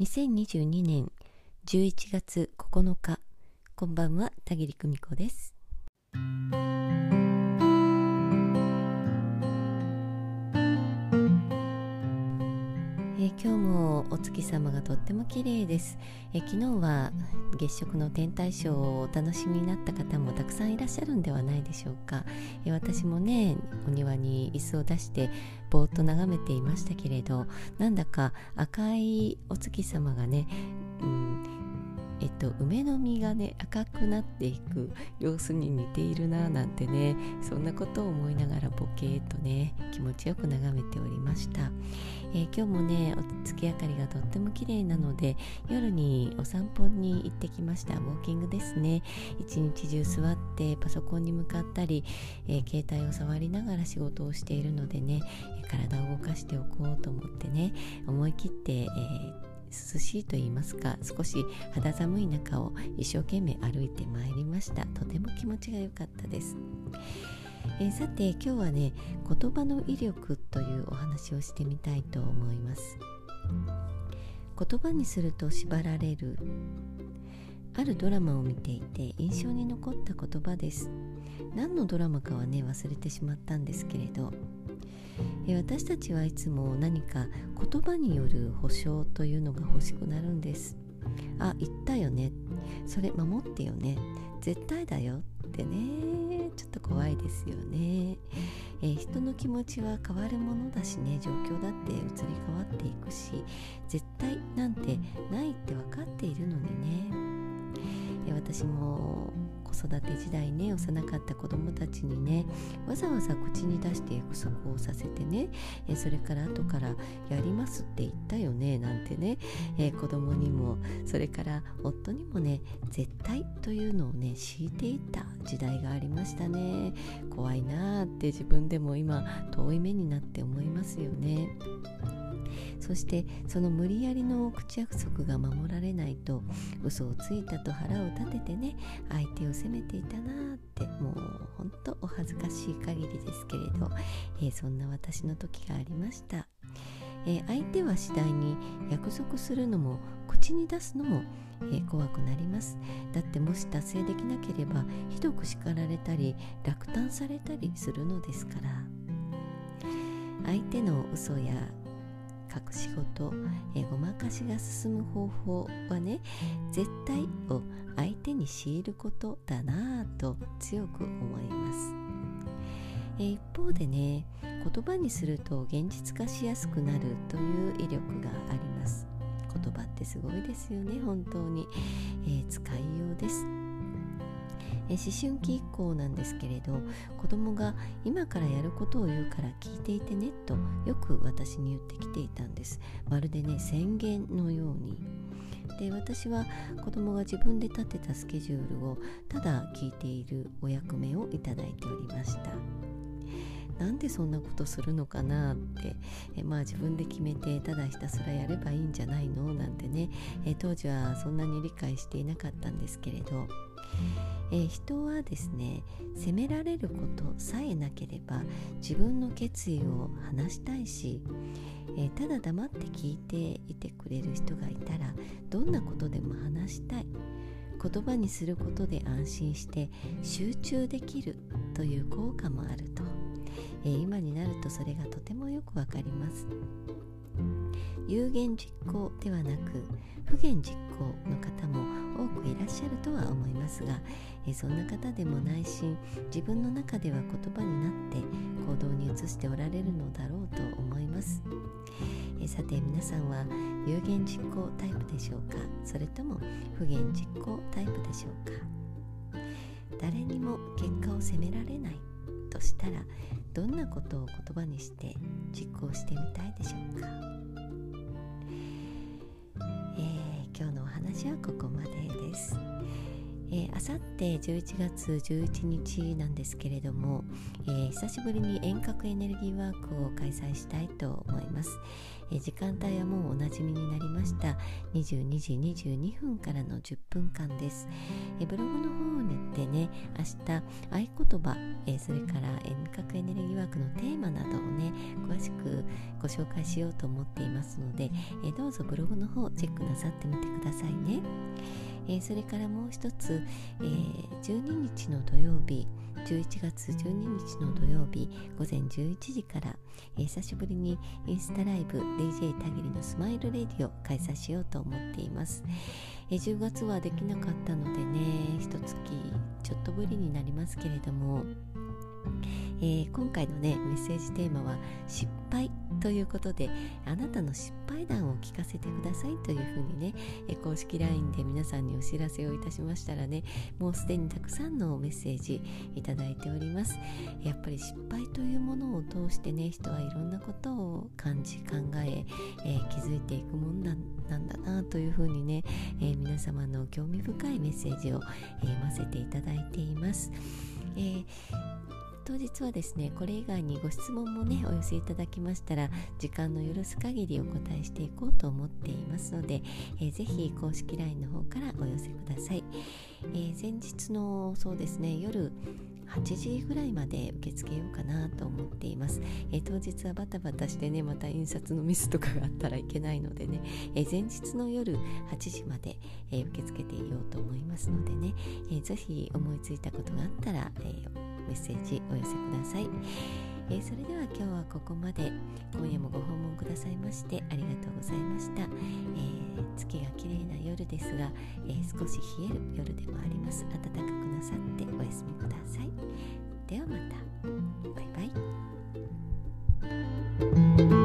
2022年11月9日こんばんは田切久美子です。え今日もお月様がとっても綺麗です。え昨日は月食の天体ショーをお楽しみになった方もたくさんいらっしゃるんではないでしょうか。え私もねお庭に椅子を出してぼーっと眺めていましたけれどなんだか赤いお月様がね、うんと、梅の実がね赤くなっていく様子に似ているななんてねそんなことを思いながらボケーっとね気持ちよく眺めておりました、えー、今日もねお月明かりがとっても綺麗なので夜にお散歩に行ってきました。ウォーキングですね。一日中座ってパソコンに向かったり、えー、携帯を触りながら仕事をしているのでね体を動かしておこうと思ってね思い切って、えー涼しいと言いますか少し肌寒い中を一生懸命歩いてまいりました。とても気持ちが良かったです、えー、さて今日はね言葉の威力というお話をしてみたいと思います。言葉にすると縛られる。あるドラマを見ていて印象に残った言葉です。何のドラマかはね忘れてしまったんですけれど私たちはいつも何か言葉による保証というのが欲しくなるんです。あ言ったよね。それ守ってよね。絶対だよってね。ちょっと怖いですよね、えー、人の気持ちは変わるものだしね。状況だって移り変わっていくし。絶対なんてないって分かっているのにね、え、私も子育て時代ね幼かった子供たちにねわざわざ口に出して約束をさせてねえそれから後から「やります」って言ったよねなんてね、え子供にもそれから夫にもね絶対というのをね敷いていた時代がありましたね怖いなーって自分でも今遠い目になって思いますよね。そしてその無理やりの口約束が守られないと嘘をついたと腹を立ててね相手を責めていたなってもうほんとお恥ずかしい限りですけれど、えー、そんな私の時がありました、えー、相手は次第に約束するのも口に出すのもえー、怖くなります。だってもし達成できなければひどく叱られたり落胆されたりするのですから。相手の嘘や隠し事、えごまかしが進む方法はね絶対を相手に強いることだなぁと強く思います、え一方でね言葉にすると現実化しやすくなるという威力があります。言葉ってすごいですよね本当に、えー、使いようです。え思春期以降なんですけれど子供が今からやることを言うから聞いていてねとよく私に言ってきていたんです。まるでね宣言のように。で私は子供が自分で立てたスケジュールをただ聞いているお役目をいただいておりました。なんでそんなことするのかなってえまあ自分で決めてただひたすらやればいいんじゃないの？なんてねえ当時はそんなに理解していなかったんですけれど。えー、人はですね責められることさえなければ自分の決意を話したいし、えー、ただ黙って聞いていてくれる人がいたらどんなことでも話したい。言葉にすることで安心して集中できるという効果もあると、えー、今になるとそれがとてもよくわかります。有言実行ではなく不言実行の方も多くいらっしゃるとは思いますが、えそんな方でも内心自分の中では言葉になって行動に移しておられるのだろうと思います、えさて皆さんは有言実行タイプでしょうか？それとも不言実行タイプでしょうか？誰にも結果を責められない。としたらどんなことを言葉にして実行してみたいでしょうか？話はここまでです。あさって11月11日なんですけれども、えー、久しぶりに遠隔エネルギーワークを開催したいと思います、えー、時間帯はもうおなじみになりました。22時22分からの10分間です。えブログの方にてね明日合言葉えそれから遠隔エネルギーワークのテーマなどをね詳しくご紹介しようと思っていますのでえどうぞブログの方チェックなさってみてくださいね。え、それからもう一つ、えー、12日の土曜日11月12日の土曜日午前11時から、えー、久しぶりにインスタライブ DJ たぎりのスマイルレディを開催しようと思っています、えー、10月はできなかったのでね一月ちょっとぶりになりますけれどもえー、今回のねメッセージテーマは失敗ということであなたの失敗談を聞かせてくださいというふうにね、公式 LINE で皆さんにお知らせをいたしましたらねもうすでにたくさんのメッセージいただいております。やっぱり失敗というものを通してね人はいろんなことを感じ考ええー、気づいていくもんなんだなというふうにね、え皆様の興味深いメッセージを、え読ませていただいています、えー当日はですねこれ以外にご質問もねお寄せいただきましたら時間の許す限りお答えしていこうと思っていますので、えー、ぜひ公式 LINE の方からお寄せください、えー、前日のそうですね夜8時ぐらいまで受け付けようかなと思っています、えー、当日はバタバタしてねまた印刷のミスとかがあったらいけないのでね、えー、前日の夜8時まで、えー、受け付けていようと思いますのでね、えー、ぜひ思いついたことがあったら、えーメッセージお寄せください、えー、それでは今日はここまで。今夜もご訪問くださいましてありがとうございました、えー、月が綺麗な夜ですが、えー、少し冷える夜でもあります。暖かくなさってお休みください。ではまた。バイバイ。